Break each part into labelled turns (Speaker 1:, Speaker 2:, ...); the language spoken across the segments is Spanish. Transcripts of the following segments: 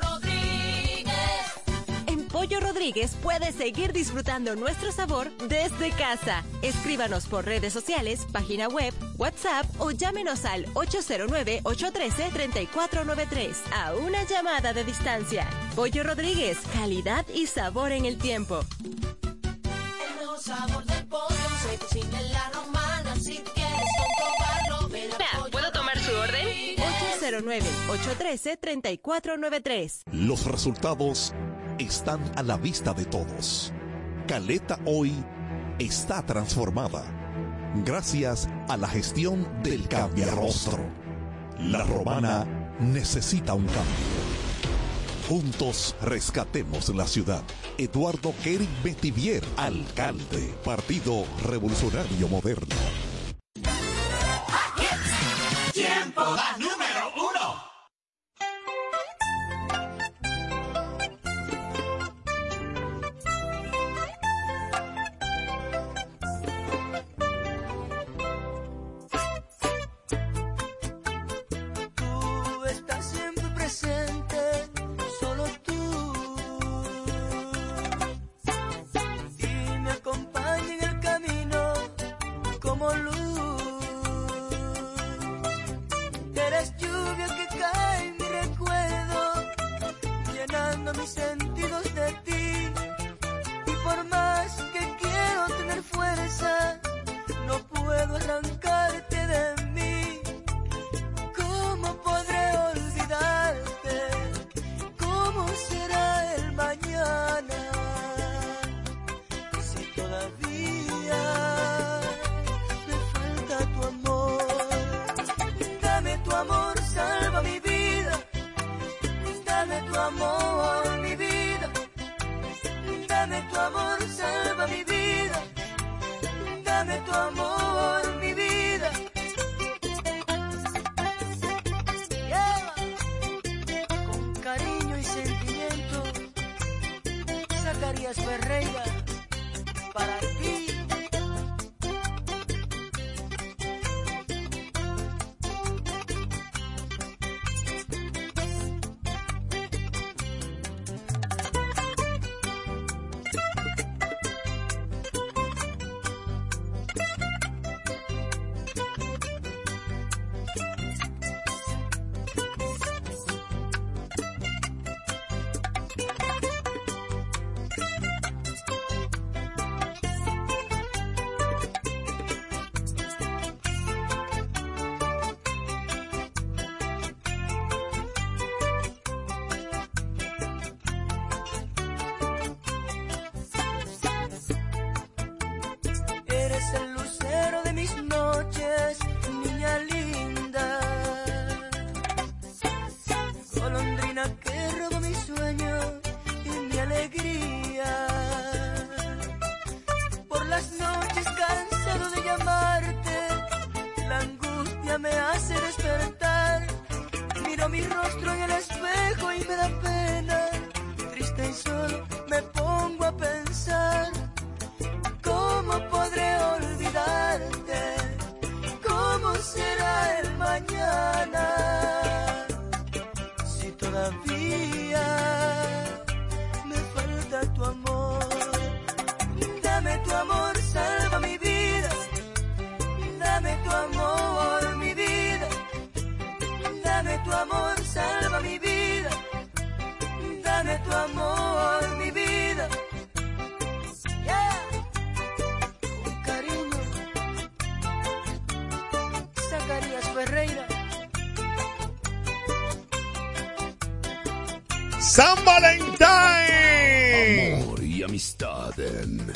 Speaker 1: Rodríguez.
Speaker 2: En Pollo Rodríguez puedes seguir disfrutando nuestro sabor desde casa. Escríbanos por redes sociales, página web, WhatsApp o llámenos al 809-813-3493 a una llamada de distancia. Pollo Rodríguez, calidad y sabor en el tiempo.
Speaker 1: El mejor sabor de
Speaker 2: 809-813-3493.
Speaker 3: Los resultados están a la vista de todos. Caleta hoy está transformada gracias a la gestión del cambiarrostro. La romana necesita un cambio. Juntos rescatemos la ciudad. Eduardo Kering Betivier, alcalde, Partido Revolucionario Moderno.
Speaker 4: Tiempo da número.
Speaker 5: en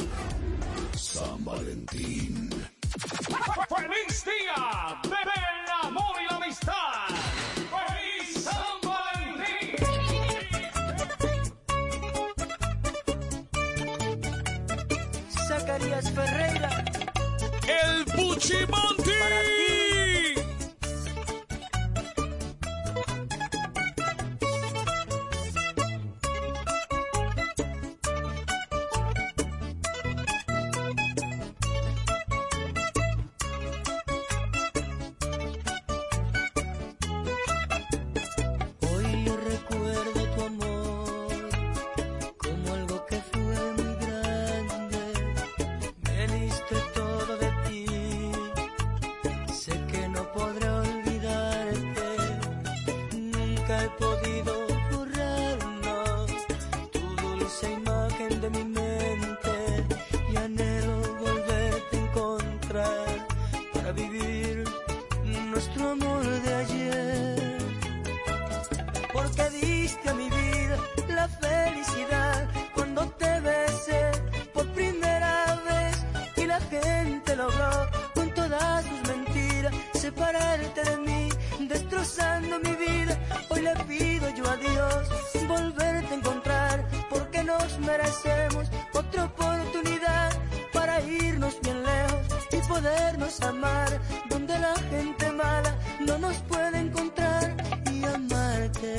Speaker 6: San Valentín.
Speaker 4: ¡Feliz día! No nos puede encontrar y amarte,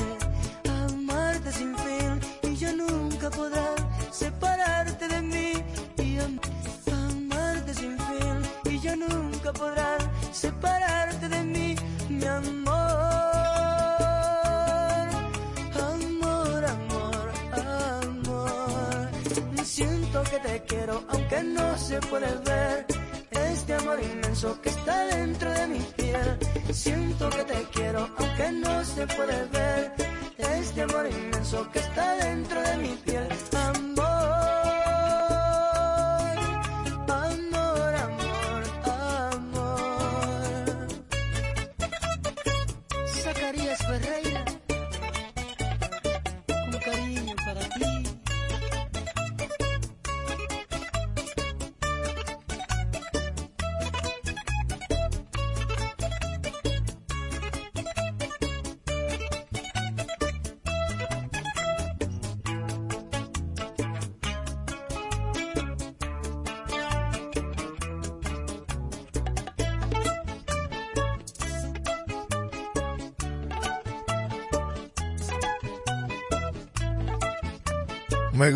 Speaker 4: amarte sin fin y ya nunca podrán separarte de mí y am- amarte sin fin y ya nunca podrán separarte de mí, mi amor. Amor, amor, amor. Siento que te quiero aunque no se puede ver. Este amor inmenso Siento que te quiero aunque no se puede ver. Este amor inmenso que está dentro de mi piel.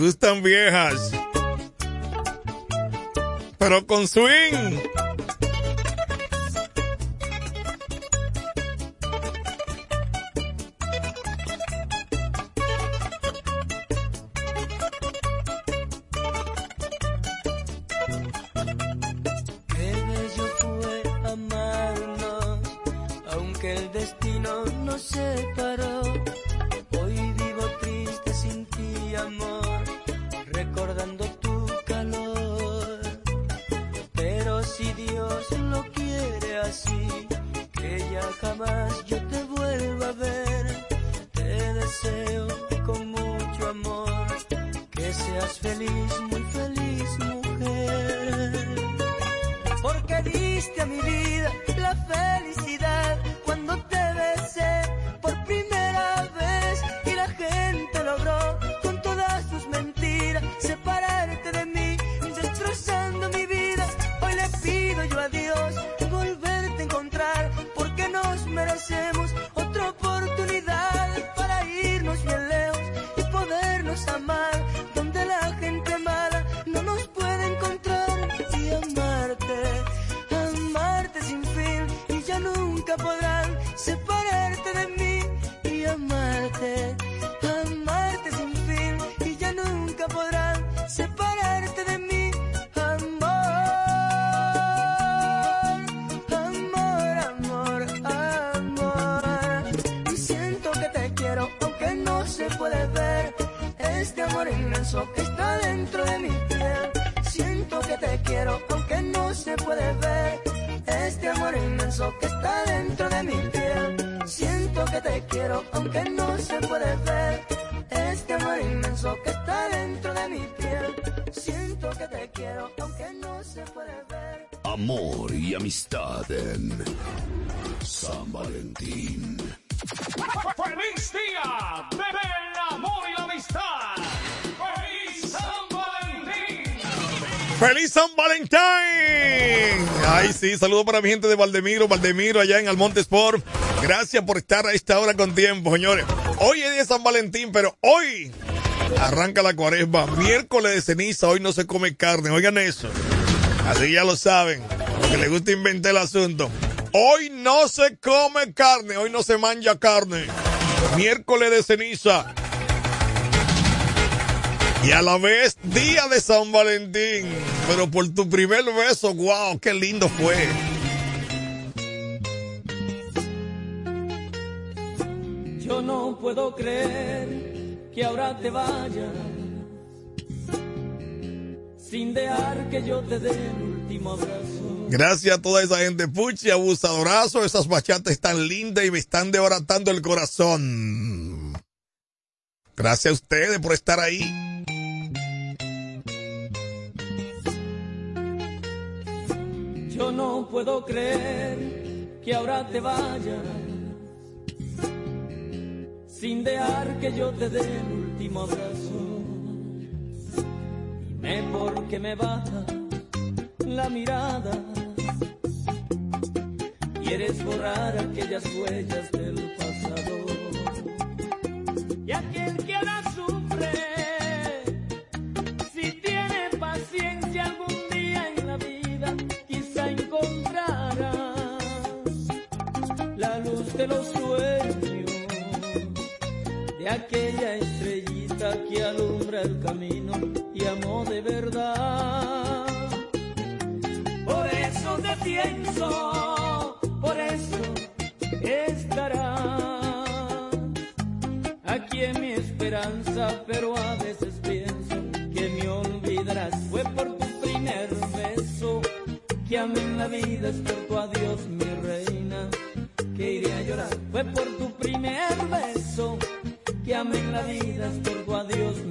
Speaker 6: Gustan viejas. Pero con swing.
Speaker 4: Amor inmenso que está dentro de mi piel. Siento que te quiero aunque no se puede ver este amor inmenso que está dentro de mi piel. Siento que te quiero aunque no se puede ver este amor inmenso que está dentro de mi piel. Siento que te quiero aunque no se puede ver.
Speaker 7: Amor y amistad en San Valentín.
Speaker 8: ¡Feliz San Valentín!
Speaker 6: Ay, sí, saludo para mi gente de Valdemiro, Valdemiro, allá en Almonte Sport. Gracias por estar a esta hora con tiempo, señores. Hoy es día de San Valentín, pero hoy arranca la cuaresma. Miércoles de ceniza, hoy no se come carne. Oigan eso. Así ya lo saben. Que les gusta inventar el asunto. Hoy no se come carne, hoy no se manja carne. Miércoles de ceniza. Y a la vez, día de San Valentín. Pero por tu primer beso, wow, qué lindo fue.
Speaker 5: Yo no puedo creer que ahora te vayas sin dejar que yo te dé el último abrazo.
Speaker 6: Gracias a toda esa gente. Puchi, abusadorazo. Esas bachatas están lindas y me están debaratando el corazón. Gracias a ustedes por estar ahí.
Speaker 5: Puedo creer que ahora te vayas sin dejar que yo te dé el último abrazo. Dime por qué me baja la mirada. Quieres borrar aquellas huellas del pasado. Y aquel que ahora sufre, si tiene de los sueños, de aquella estrellita que alumbra el camino y amó de verdad. Por eso te pienso, por eso estarás aquí en mi esperanza, pero a veces pienso que me olvidarás. Fue por tu primer beso que amé en la vida, es por tu adiós, mi reina, que iré a llorar. Fue por tu primer beso que amé la vida, es por tu adiós,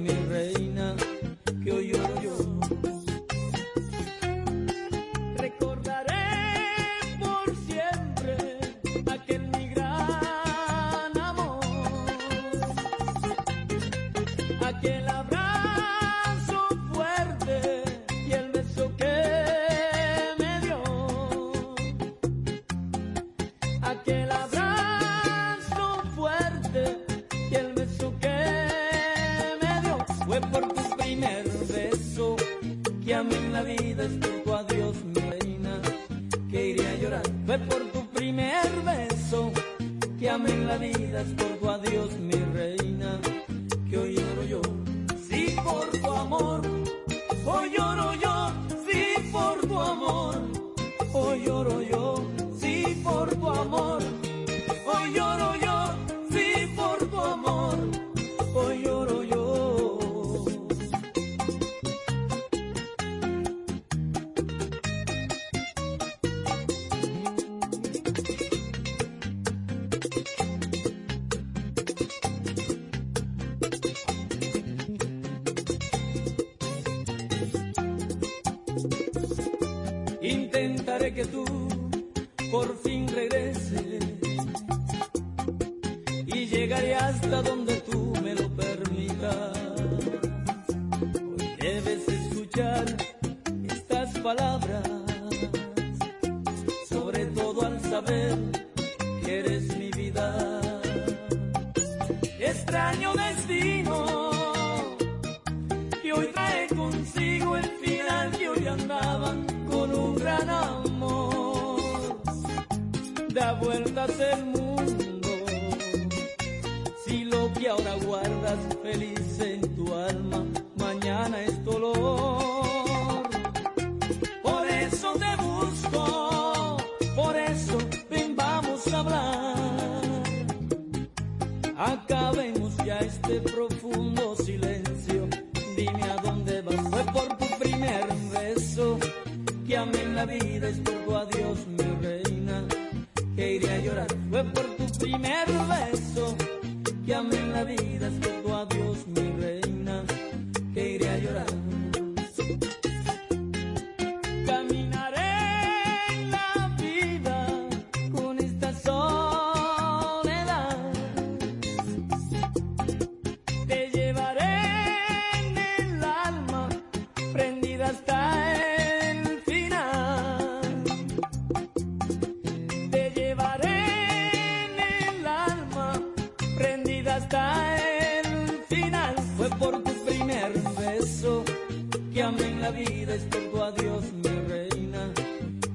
Speaker 5: vez por tu adiós, mi reina,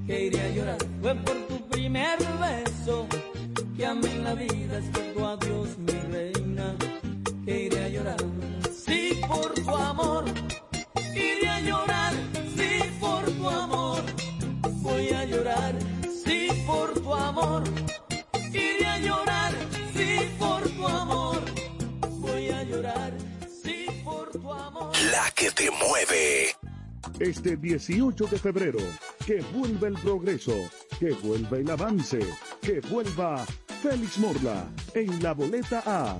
Speaker 5: que iré a llorar. Fue por tu primer beso que a mí la vida es por tu adiós, mi reina, que iré a llorar. Sí, por tu amor, iré a llorar. Sí, por tu amor, voy a llorar. Sí, por tu amor, iré a llorar. Sí, por tu amor, voy a llorar. Sí, por tu amor. La que te mueve
Speaker 9: este 18 de febrero. Que vuelva el progreso, que vuelva el avance, que vuelva Félix Morla en la boleta A.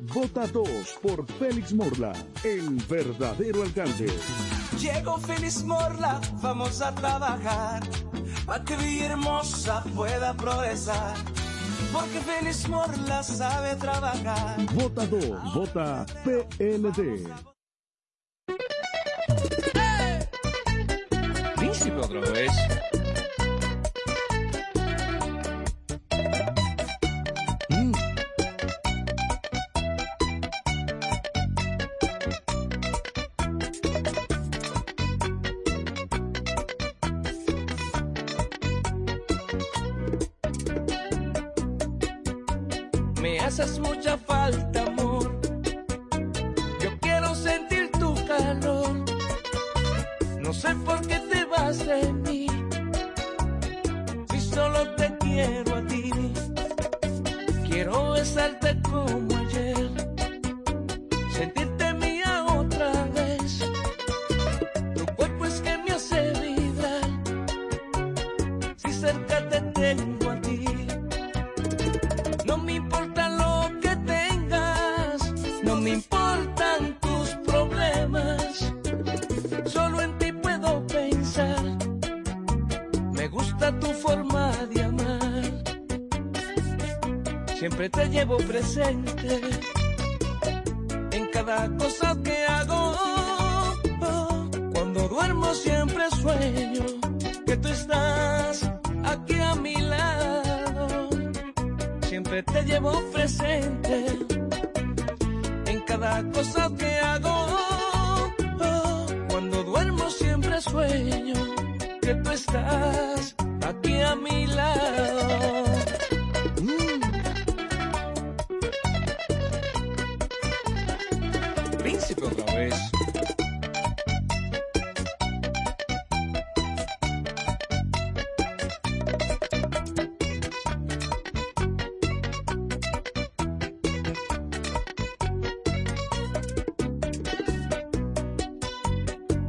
Speaker 9: Vota 2 por Félix Morla, el verdadero alcalde.
Speaker 10: Llegó Félix Morla, vamos a trabajar, para que Villa Hermosa pueda progresar. Porque Félix Morla sabe trabajar.
Speaker 9: Vota 2, vota PLD.
Speaker 11: programa vez.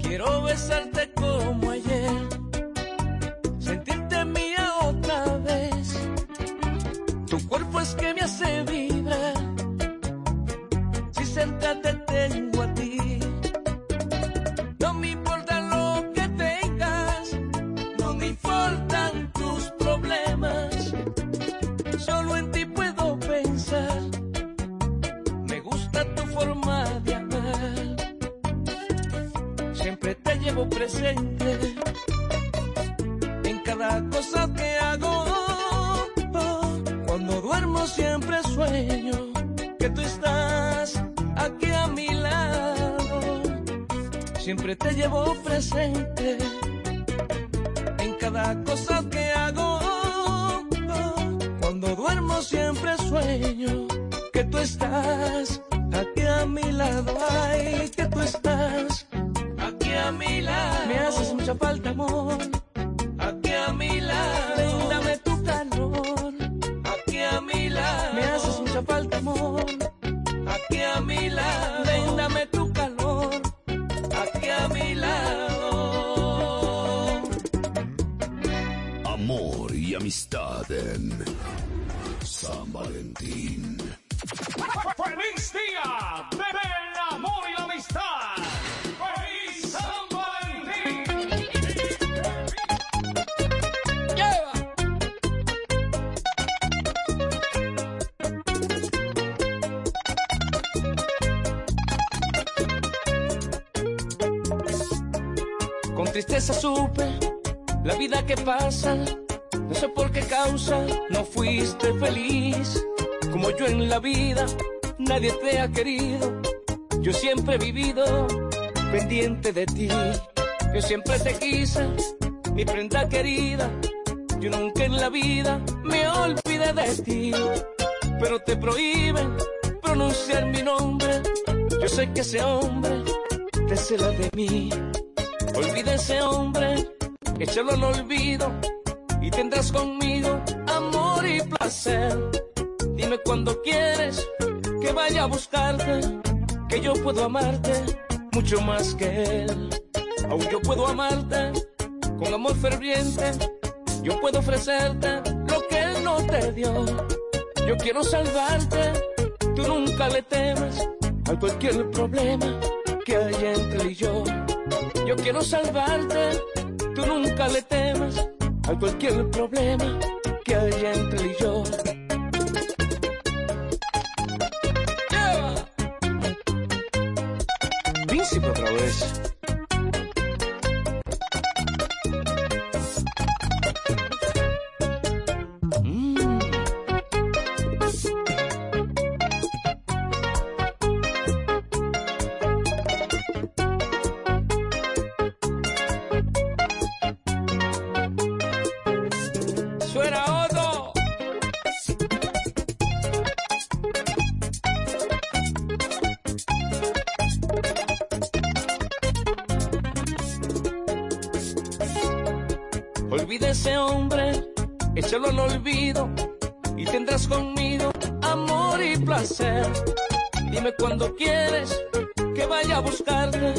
Speaker 10: Quiero besarte como ayer, sentirte mía otra vez. Tu cuerpo es que me hace nadie te ha querido. Yo siempre he vivido pendiente de ti. Yo siempre te quise, mi prenda querida. Yo nunca en la vida me olvidé de ti. Príncipe otra vez. Ese hombre, échalo al olvido y tendrás conmigo amor y placer. Dime cuando quieres que vaya a buscarte,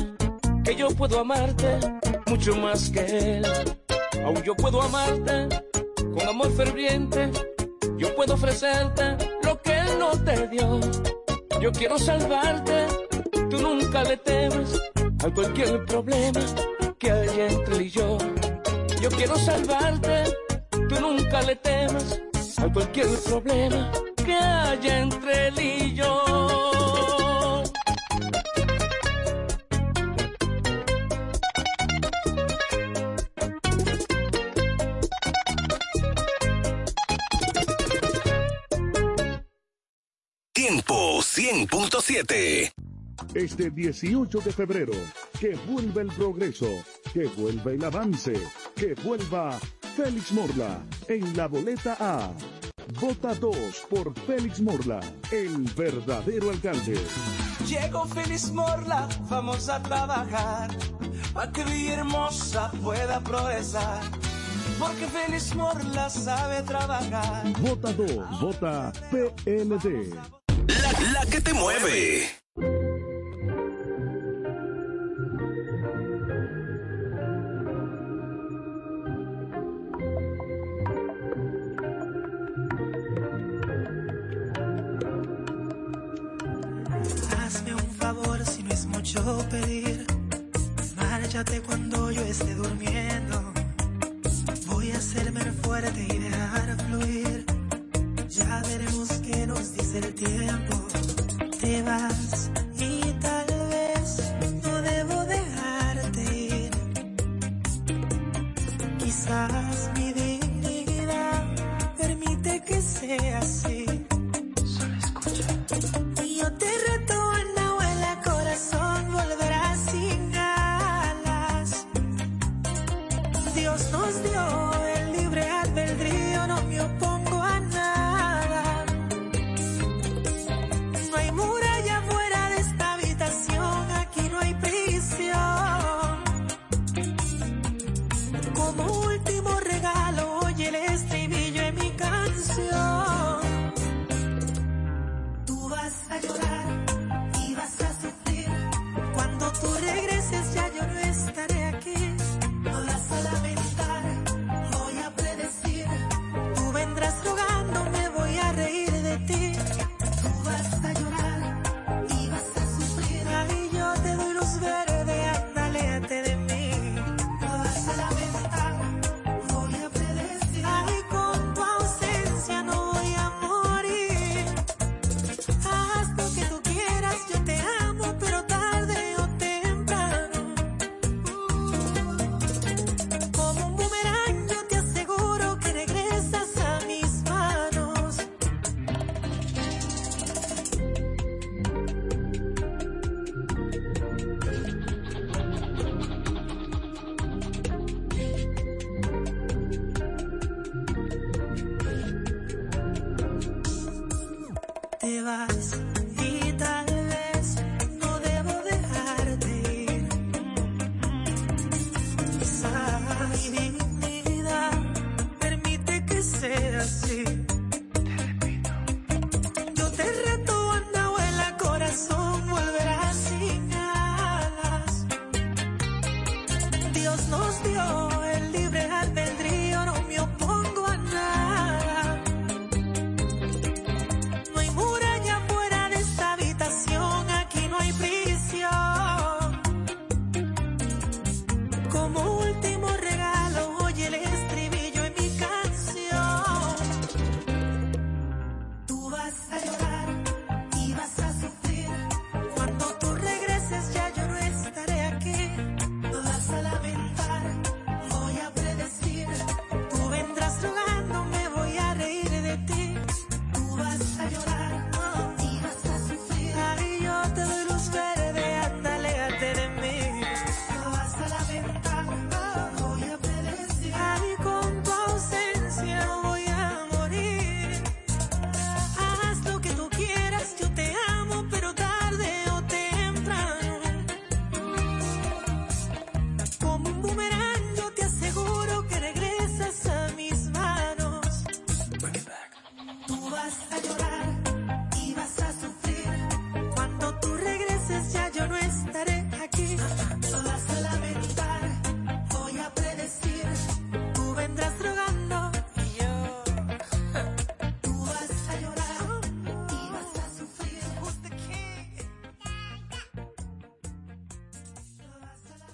Speaker 10: que yo puedo amarte mucho más que él. Aún yo puedo amarte con amor ferviente. Yo puedo ofrecerte lo que él no te dio. Yo quiero salvarte, tú nunca le temes a cualquier problema que haya entre él y yo. Quiero salvarte, tú nunca le temas a cualquier problema que haya entre él y yo.
Speaker 12: Tiempo 100.7.
Speaker 9: Este 18 de febrero, que vuelva el progreso, que vuelva el avance, que vuelva Félix Morla en la boleta A. Vota 2 por Félix Morla, el verdadero alcalde.
Speaker 13: Llegó Feliz Morla, vamos a trabajar para que Villahermosa pueda progresar. Porque Feliz Morla sabe trabajar.
Speaker 9: Vota 2, vota PLD.
Speaker 12: La, la que te mueve.
Speaker 13: Cuando yo esté durmiendo. Voy a hacerme fuerte y dejar fluir. Ya veremos qué nos dice el tiempo. Te vas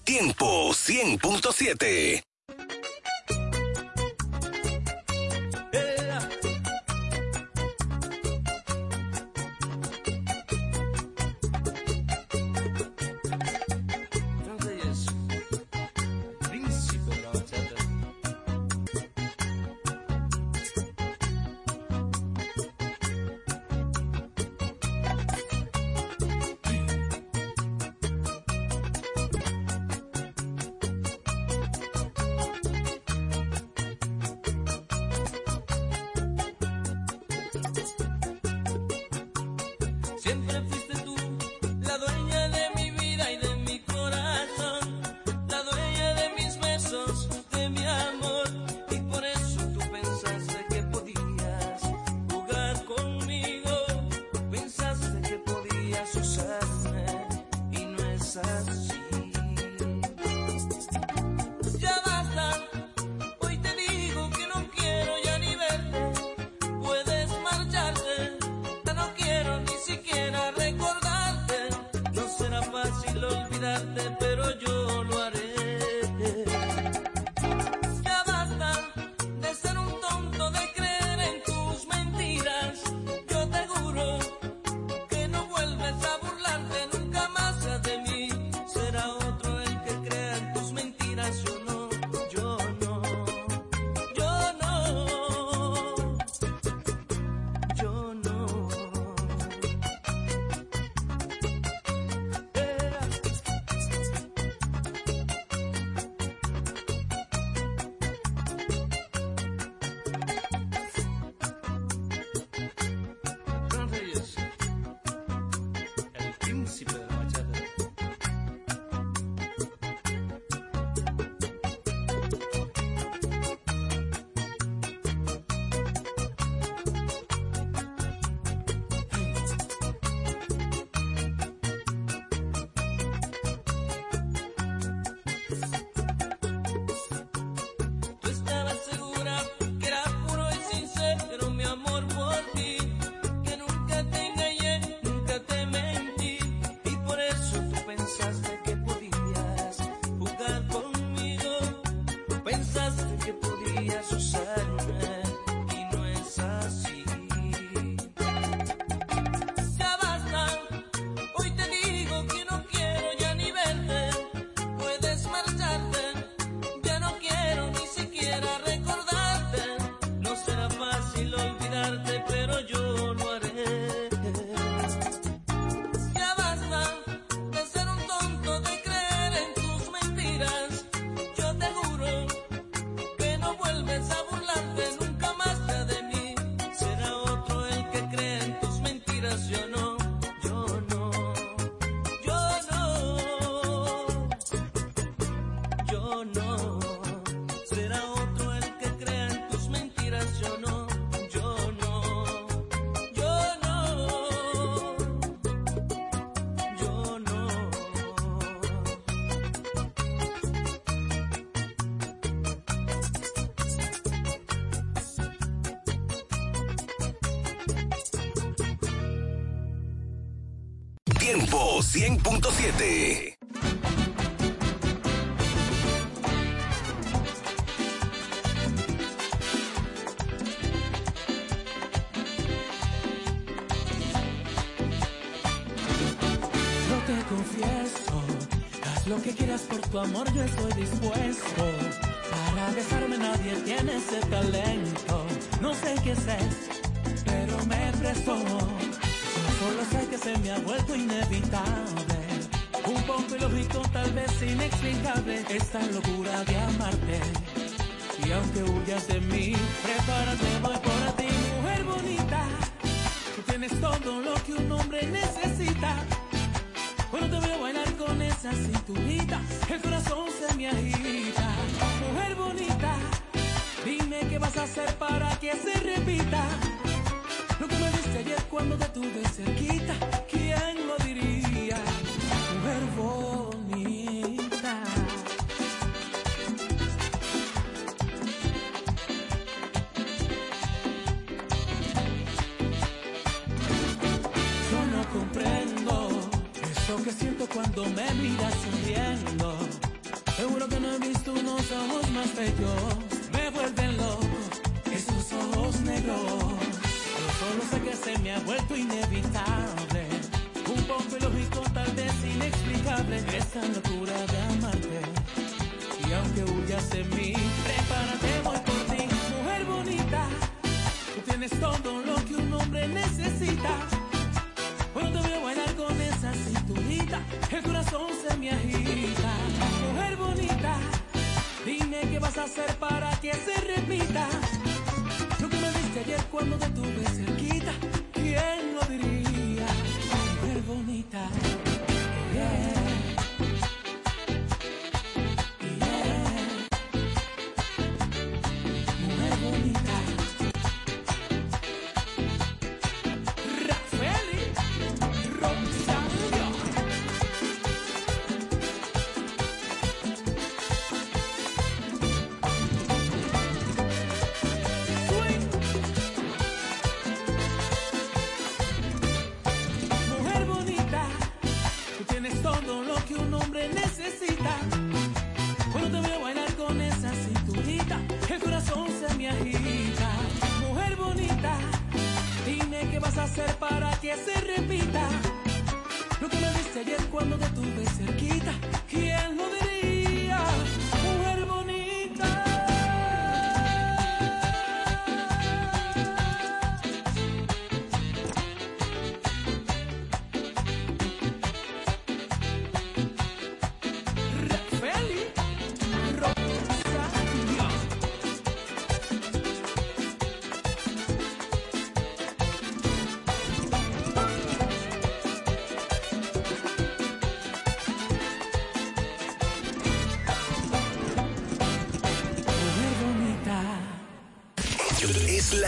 Speaker 10: Tiempo 100.7. Tiempo 100.7.
Speaker 14: lo que quieras por tu amor, yo estoy dispuesto. Para besarme nadie tiene ese talento. No sé qué es esto inevitable, un poco ilógico, tal vez inexplicable, esta locura de amarte. Y aunque huyas de mí, prepárate.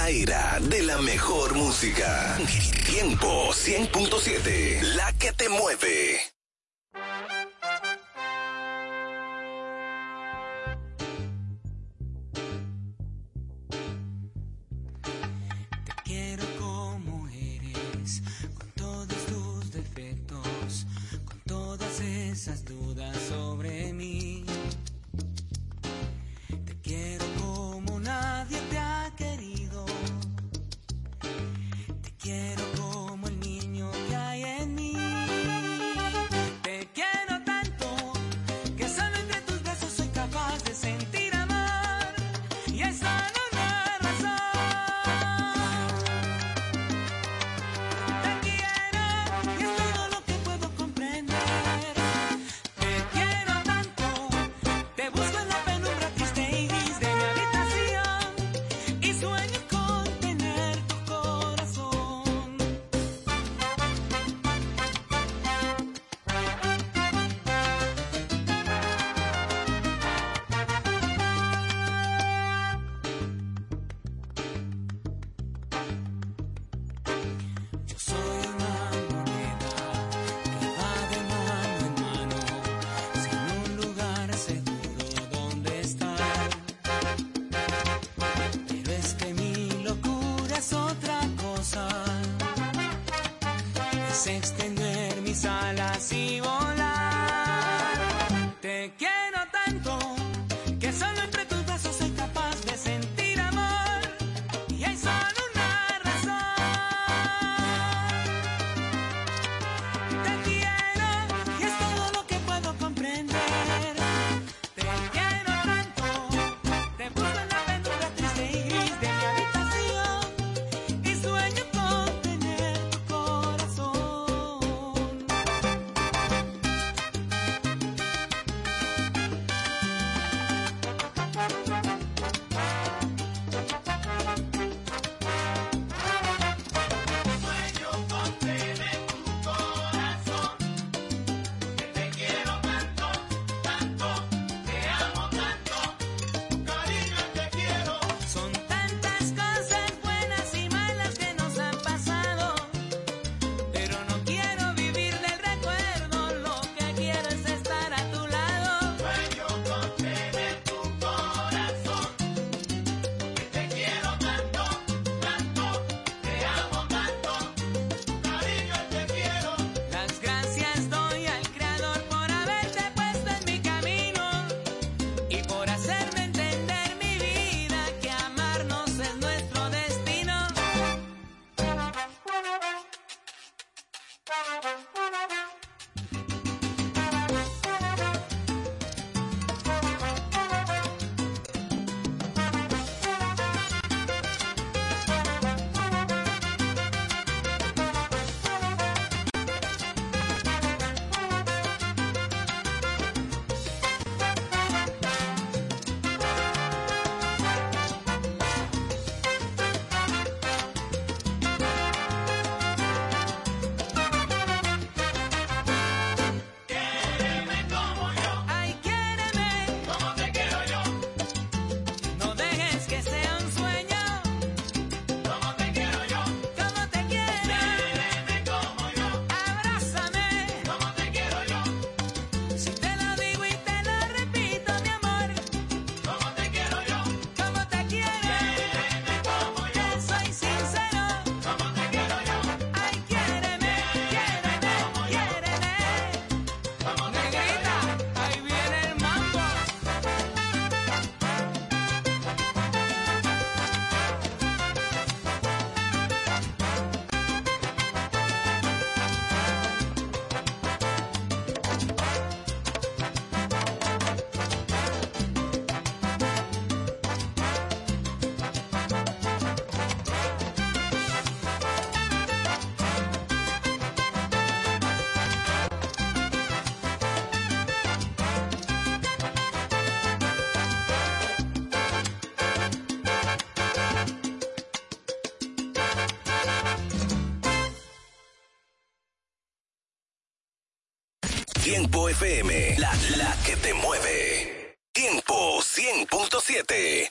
Speaker 12: de
Speaker 15: la mejor música. Tiempo 100.7, la que te mueve.
Speaker 4: Tiempo FM, la, la que te mueve. Tiempo 100.7.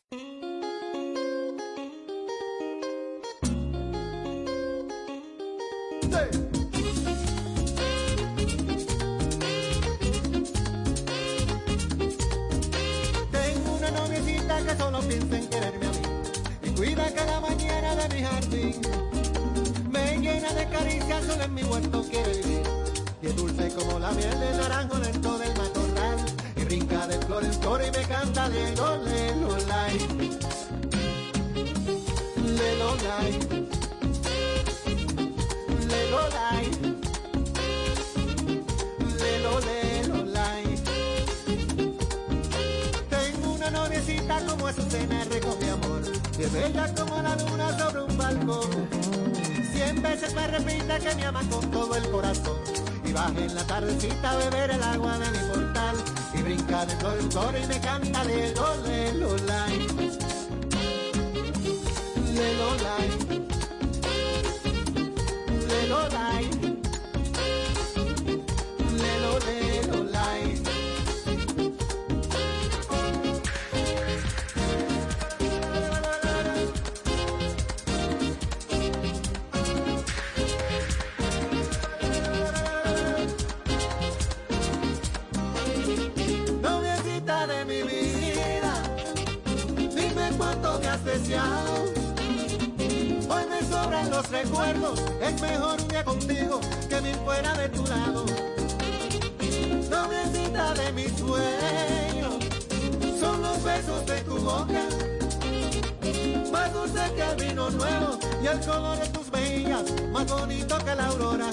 Speaker 16: dulce que
Speaker 17: vino nuevo y el color de tus mejillas más bonito que la aurora.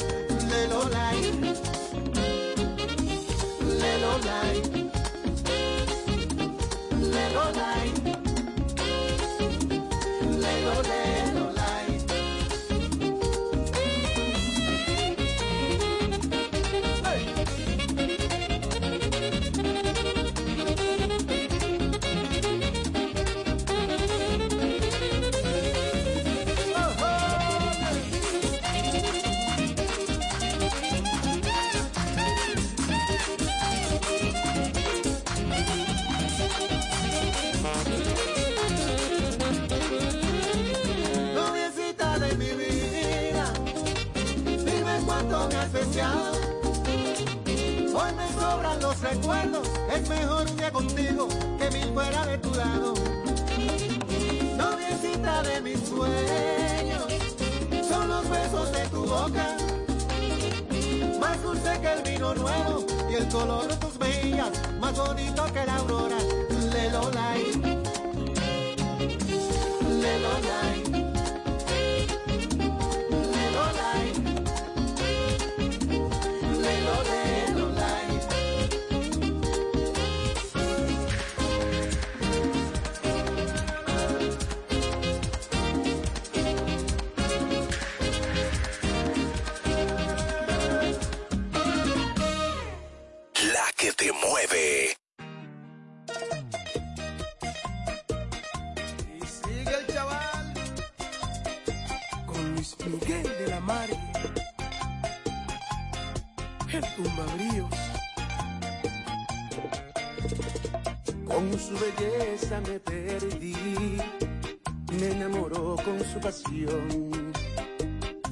Speaker 17: Lelolai, Lelolai, Lelolai. los recuerdos es mejor un día contigo que mil fuera de tu lado. Noviecita de mis sueños, son los besos de tu boca, más dulce que el vino nuevo y el color de tus mejillas, más bonito que la aurora
Speaker 18: de Lola y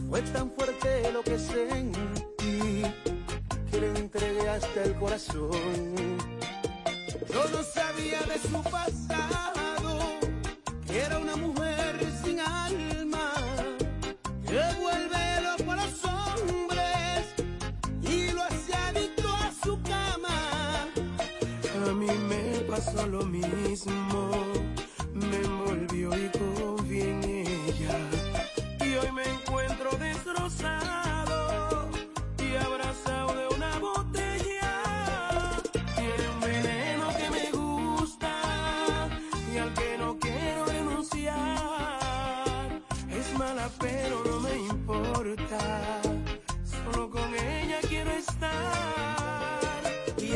Speaker 18: Fue tan fuerte lo que sentí que le entregué hasta el corazón.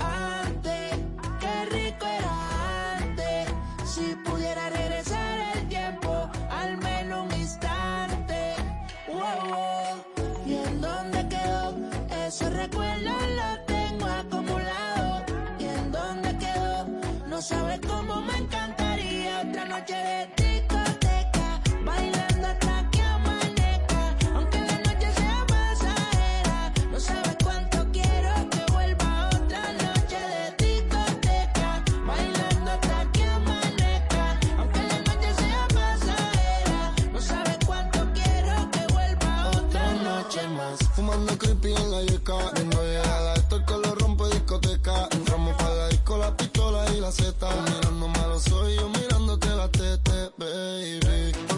Speaker 5: Antes, qué rico era antes. Si pudiera regresar el tiempo, al menos un instante. Wow, ¿y en dónde quedó? Esos recuerdos los tengo acumulados. ¿Y en dónde quedó? No sabes cómo me encanta.
Speaker 19: Ando creepy en la yeca. Vengo llegada, esto el color rompe discoteca. Entramos para la disco, la pistola y la zeta. Mirando malo soy yo mirándote la tete, baby.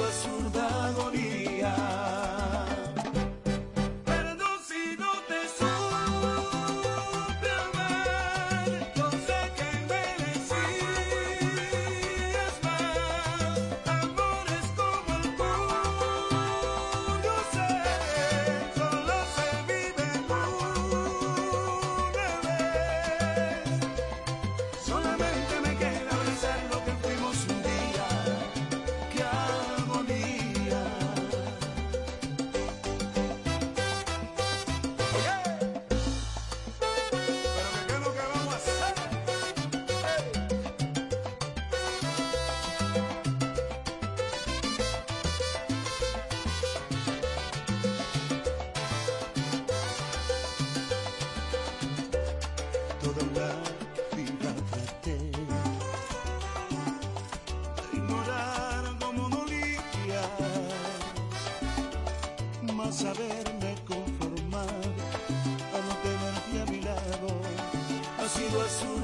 Speaker 20: suas ruas.
Speaker 21: Jesús.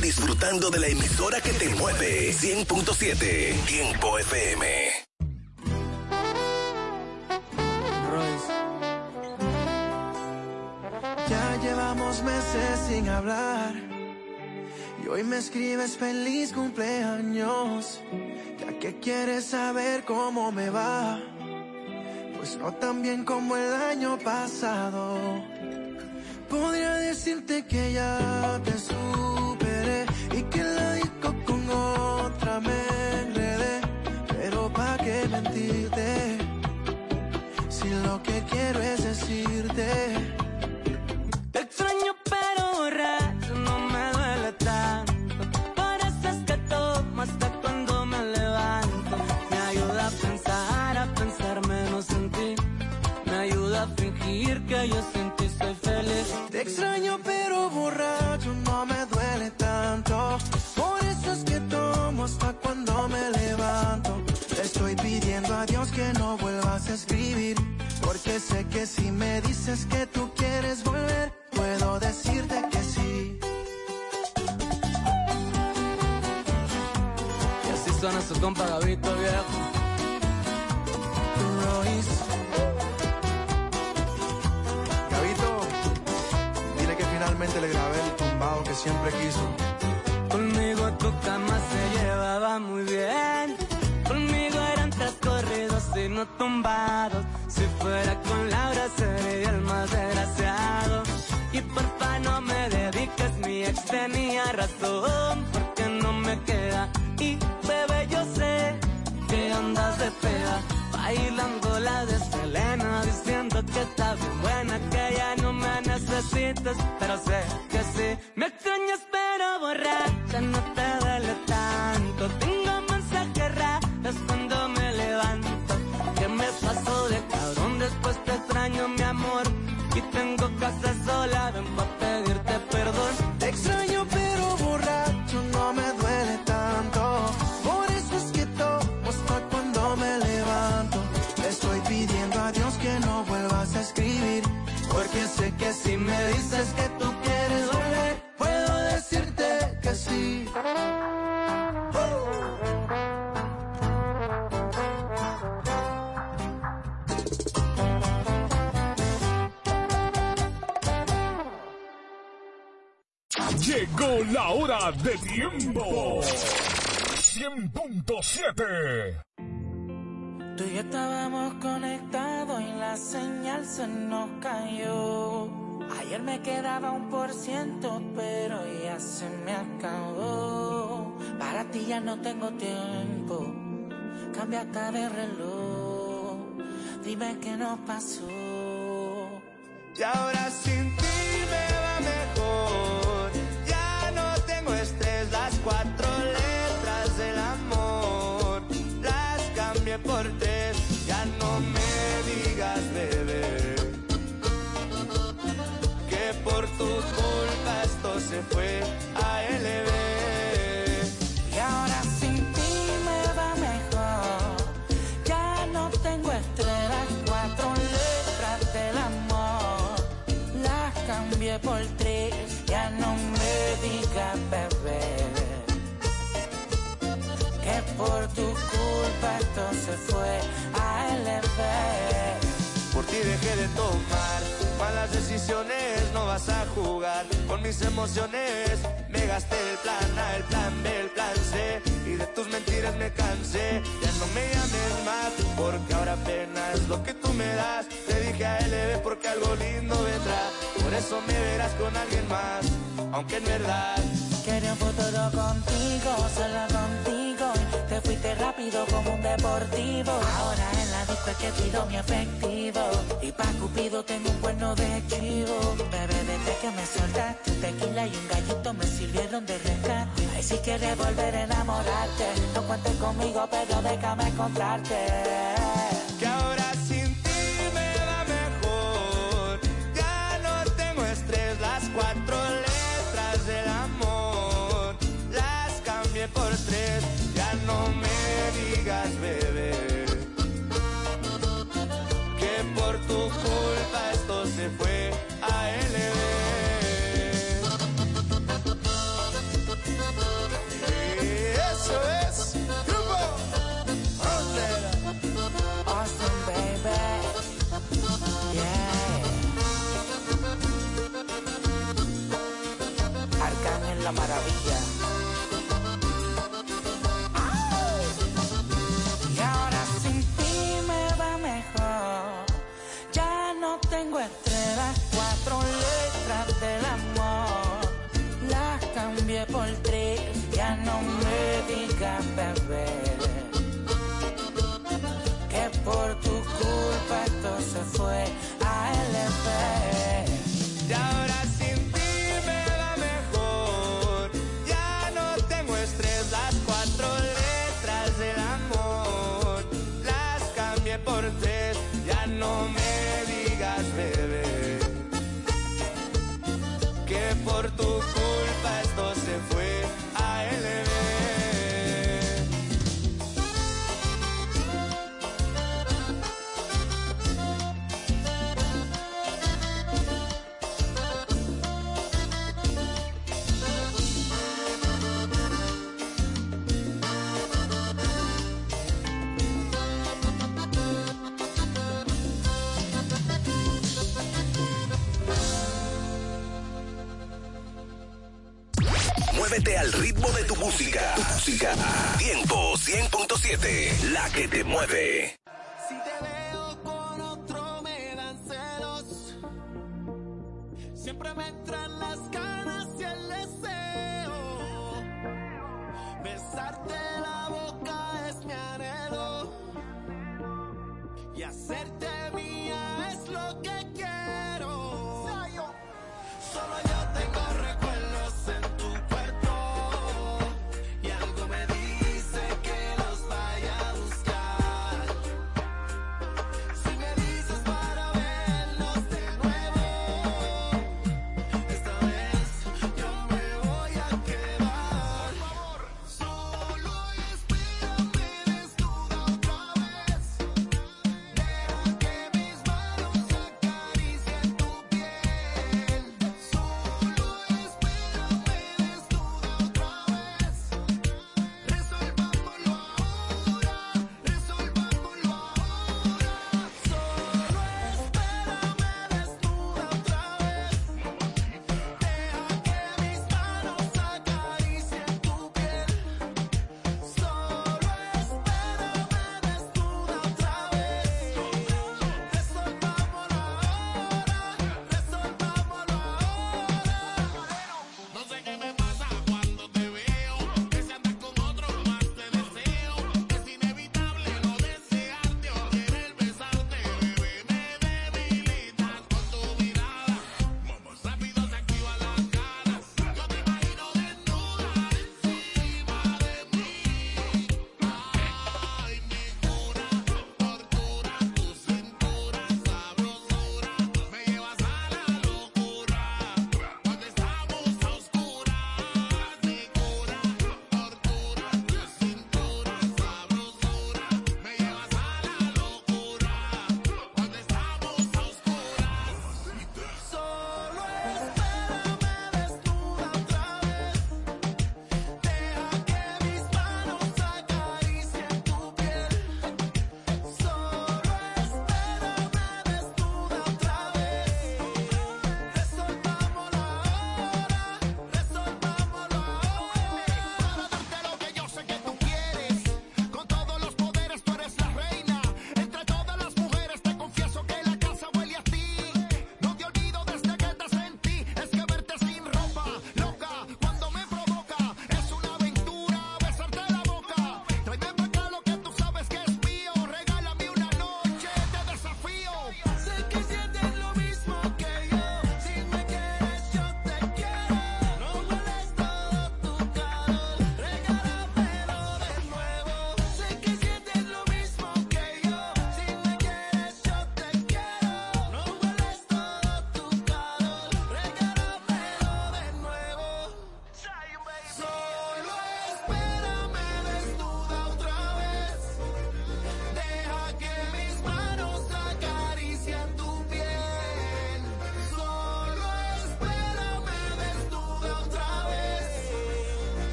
Speaker 21: Disfrutando de la emisora que te mueve. 100.7 Tiempo FM.
Speaker 22: Ya llevamos meses sin hablar. Y hoy me escribes feliz cumpleaños. Ya que quieres saber cómo me va. Pues no tan bien como el año pasado. Podría decirte que ya te subí me enredé, pero pa' qué mentirte si lo que quiero es decirte.
Speaker 10: Te extraño pero borracho no me duele tanto. Por eso es que tomo hasta cuando me levanto. Me ayuda a pensar, a pensar menos en ti. Me ayuda a fingir que yo sin ti soy feliz.
Speaker 22: Te extraño pero borracho que no vuelvas a escribir. Porque sé que si me dices que tú quieres volver, puedo decirte que sí.
Speaker 10: Y así suena su compa Gabito viejo
Speaker 22: Royce.
Speaker 23: Gabito, dile que finalmente le grabé el tumbado que siempre quiso.
Speaker 10: Conmigo tu cama se llevaba muy bien. Y no tumbados. Si fuera con Laura sería el más desgraciado. Y porfa no me dediques, mi ex tenía razón. Porque no me queda. Y bebé, yo sé que andas de peda. Bailando la de Selena, diciendo que está bien buena, que ya no me necesitas, pero sé que sí. Me extrañas pero borracha, no te
Speaker 22: dices que tú quieres volver, puedo decirte que sí.
Speaker 24: Llegó la hora de tiempo. 100.7.
Speaker 25: Tú y yo estábamos conectados y la señal se nos cayó. Ayer me quedaba un por ciento, pero ya se me acabó. Para ti ya no tengo tiempo, cambia hasta de reloj. Dime qué nos pasó.
Speaker 26: Y ahora sin ti tu culpa esto se fue a LB.
Speaker 25: Y ahora sin ti me va mejor. Ya no tengo estrellas, cuatro letras del amor. Las cambié por tres, ya no me digas bebé. Que por tu culpa esto se fue a LB.
Speaker 26: Por ti dejé de tomar malas decisiones, no vas a jugar con mis emociones. Me gasté el plan A, el plan B, el plan C y de tus mentiras me cansé. Ya no me llames más porque ahora apenas lo que tú me das. Te dije a LB porque algo lindo vendrá. Por eso me verás con alguien más, aunque en verdad
Speaker 25: Quería un futuro contigo, solo contigo. Rápido como un deportivo. Ahora en la disco que pido mi efectivo. Y pa' Cupido tengo un cuerno de chivo. Bebé, desde que me soltaste, tequila y un gallito me sirvieron de rescate. Ay, si quieres volver a enamorarte, no cuentes conmigo, pero déjame contarte.
Speaker 26: que ahora sin ti me va mejor. Ya no tengo estrés, las cuatro no me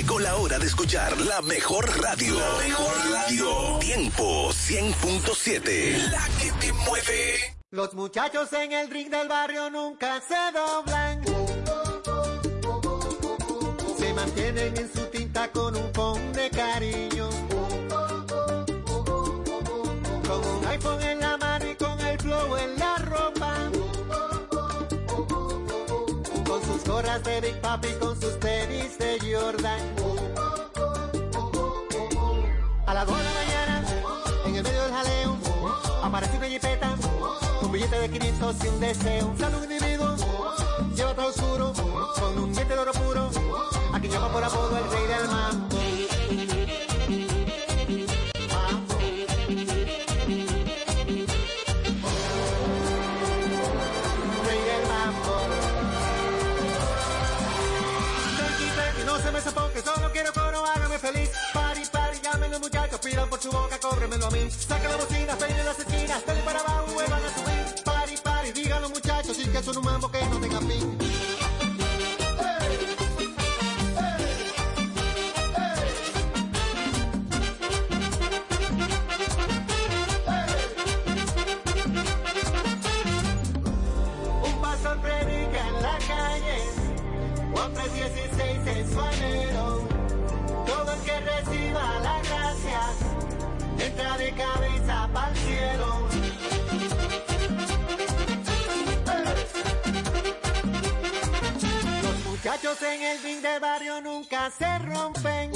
Speaker 10: Llegó la hora de escuchar la mejor radio. Mejor radio. Tiempo 100.7. La que te mueve.
Speaker 17: Los muchachos en el ring del barrio nunca se doblan. Se mantienen en su tinta con un con Big Papi, con sus tenis de Jordan. A las 2 de la mañana, en el medio del jaleo, aparece una jipeta, un billete de 500 y un deseo. Sale un individuo, lleva todo oscuro, con un diente de oro puro, a quien llama por apodo el rey del mambo. Cóbremelo a mí. Saca la bocina, peine se rompen.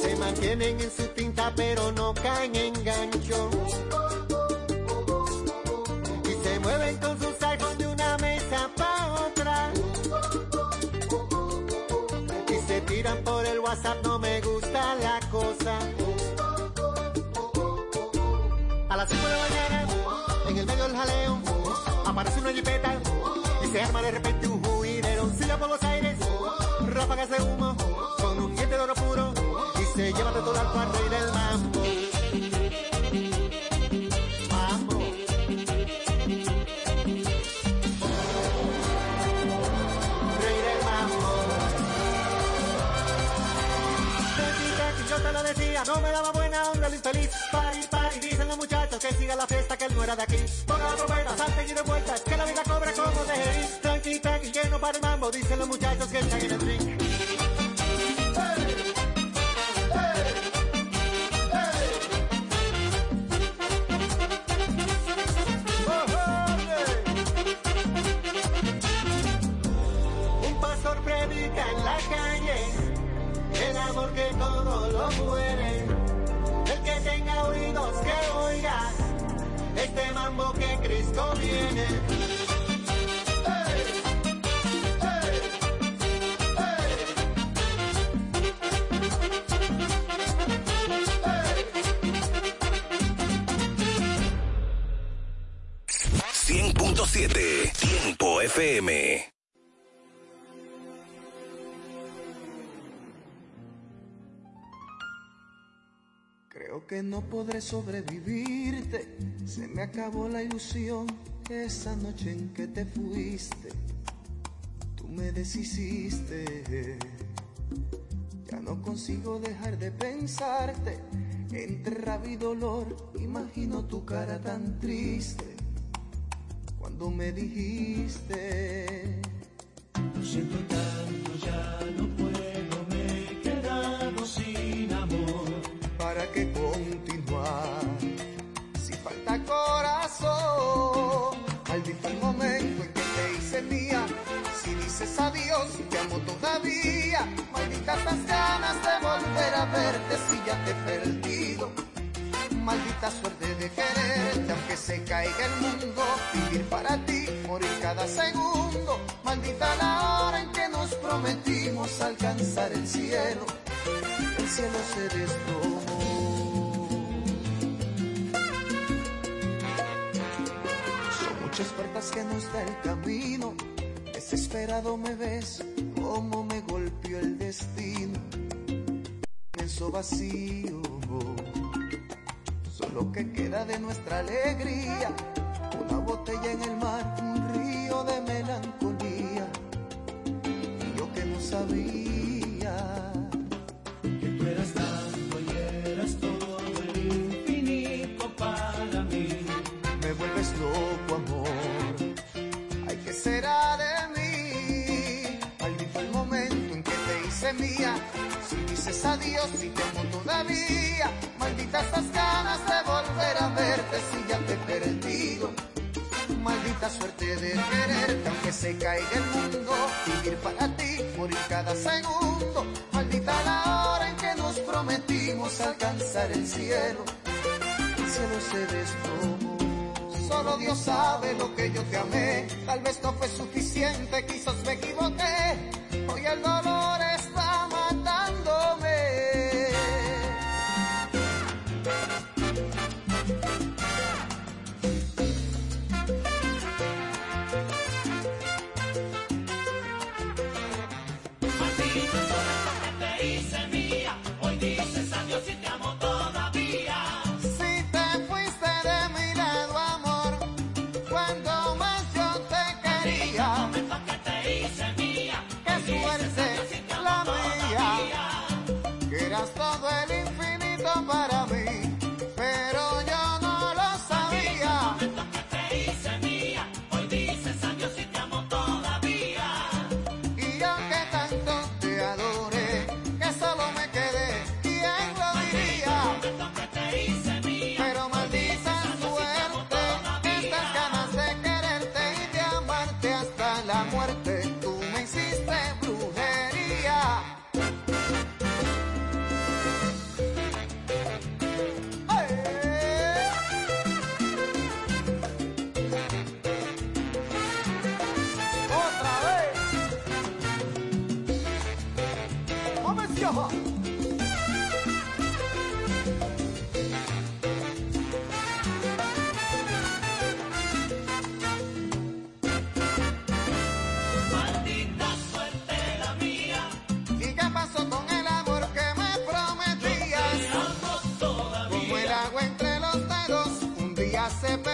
Speaker 17: Se mantienen en su tinta pero no caen en gancho. Y se mueven con sus iPhones de una mesa pa' otra. Y se tiran por el WhatsApp, no me gusta la cosa. A las 5 de la mañana, en el medio del jaleo, aparece una jipeta y se arma de repente un juidero. Silla por de humo, con un diente de oro puro y se lleva de todo al al rey del mambo. Mambo. Rey del mambo. Tranqui, tranqui, yo te lo decía, no me daba buena onda el infeliz. Pari, pari, dicen los muchachos que siga la fiesta, que él no era de aquí. Que todo lo muere. El que tenga oídos que oiga este mambo que Cristo viene.
Speaker 22: Creo que no podré sobrevivirte. Se me acabó la ilusión esa noche en que te fuiste. Tú me deshiciste. Ya no consigo dejar de pensarte. Entre rabia y dolor, imagino tu cara tan triste. Cuando me dijiste.
Speaker 25: Lo siento tanto, ya no puedo,
Speaker 22: ¿Para qué continuar? Si falta corazón, maldito el momento en que te hice mía. Si dices adiós, te amo todavía. Malditas las ganas de volver a verte si ya te he perdido. Maldita suerte de quererte, aunque se caiga el mundo. Vivir para ti, morir cada segundo. Maldita la hora en que nos prometimos alcanzar el cielo. El cielo se desplomó. Que nos da el camino. Desesperado me ves como me golpeó el destino. Inmenso vacío. Solo que queda de nuestra alegría. Una botella en el mar, un río de melancolía. Y yo que no sabía.
Speaker 25: Que tú eras tanto y eras todo el infinito para mí.
Speaker 22: Me vuelves loco, amor. Mía. Si dices adiós, si te amo todavía. Malditas estas ganas de volver a verte si ya te he perdido. Maldita suerte de quererte aunque se caiga el mundo. Vivir para ti, morir cada segundo. Maldita la hora en que nos prometimos alcanzar el cielo. El cielo se desplomó. Solo Dios sabe lo que yo te amé. Tal vez no fue suficiente, quizás me equivoqué. Hoy el dolor un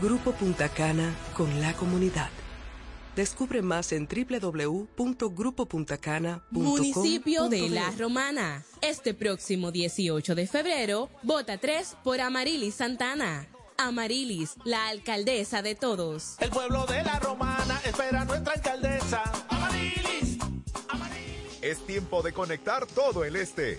Speaker 27: Grupo Punta Cana con la comunidad. Descubre más en www.grupopuntacana.com.
Speaker 28: Municipio de La Romana. Este próximo 18 de febrero, vota 3 por Amarilis Santana. Amarilis, la alcaldesa de todos.
Speaker 29: El pueblo de La Romana espera a nuestra alcaldesa. Amarilis.
Speaker 30: Es tiempo de conectar todo el este.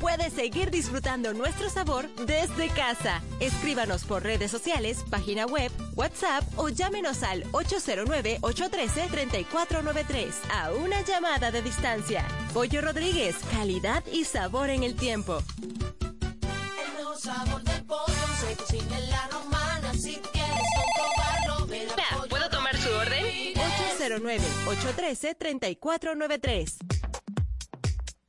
Speaker 31: Puedes seguir disfrutando nuestro sabor desde casa. Escríbanos por redes sociales, página web, WhatsApp o llámenos al 809-813-3493 a una llamada de distancia. Pollo Rodríguez, calidad y sabor en el tiempo.
Speaker 1: El mejor sabor del pollo se cocina en la romana. Si tú quieres comprobarlo, ven a Pollo
Speaker 31: ¿Puedo tomar su orden? 809-813-3493.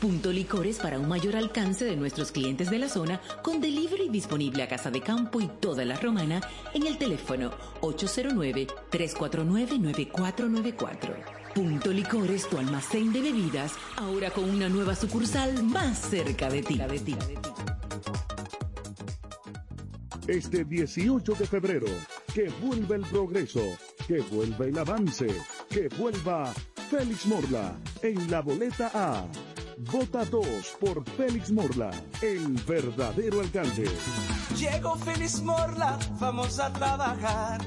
Speaker 32: Punto Licores para un mayor alcance de nuestros clientes de la zona con delivery disponible a Casa de Campo y toda la Romana en el teléfono 809-349-9494. Punto Licores, tu almacén de bebidas, ahora con una nueva sucursal más cerca de ti.
Speaker 9: Este 18 de febrero, que vuelva el progreso, que vuelva el avance, que vuelva Félix Morla en la boleta A. Vota 2 por Félix Morla, el verdadero alcalde.
Speaker 18: Llegó Feliz Morla, vamos a trabajar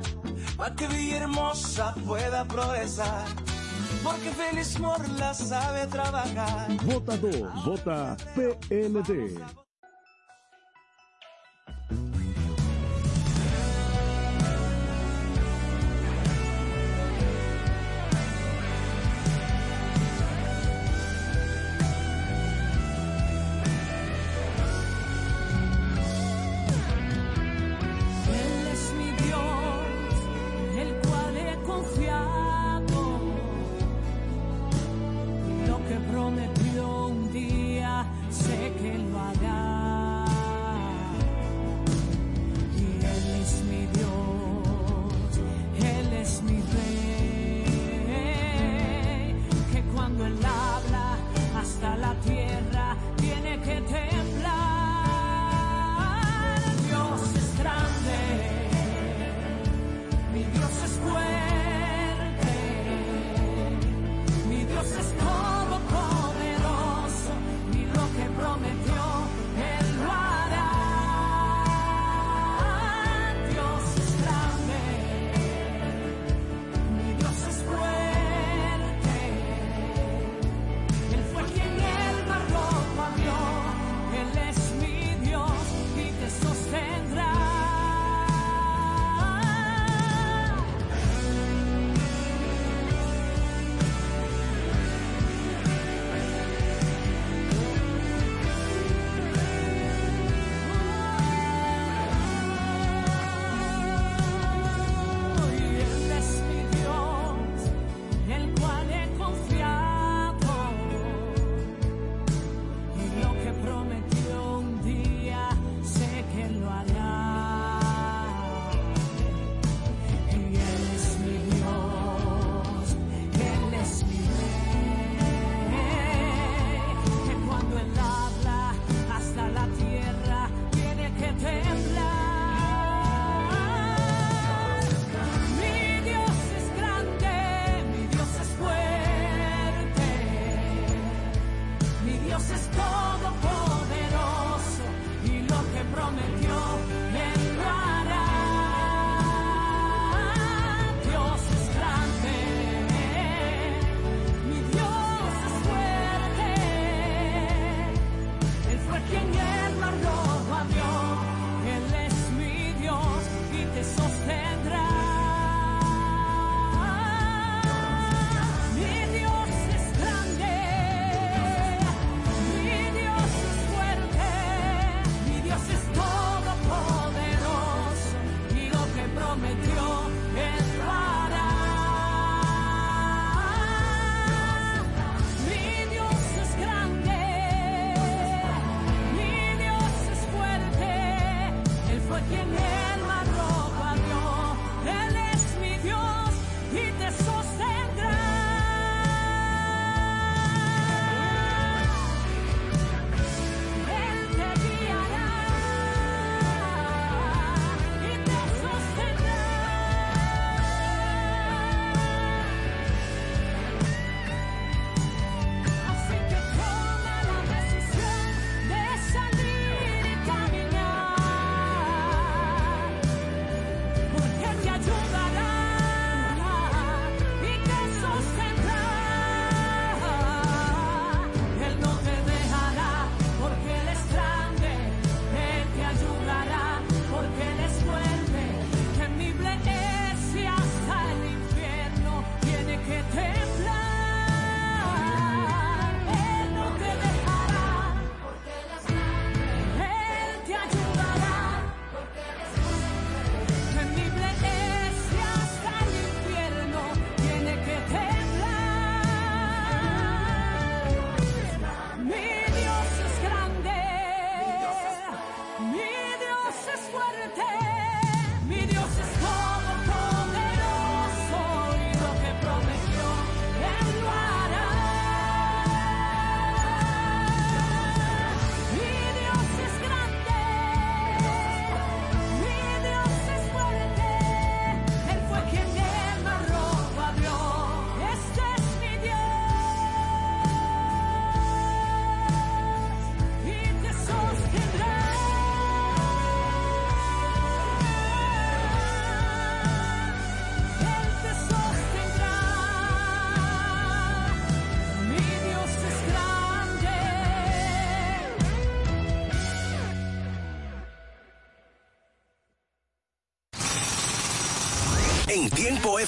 Speaker 18: para que Villahermosa pueda progresar. Porque Feliz Morla sabe trabajar.
Speaker 9: Vota 2, vota PLD.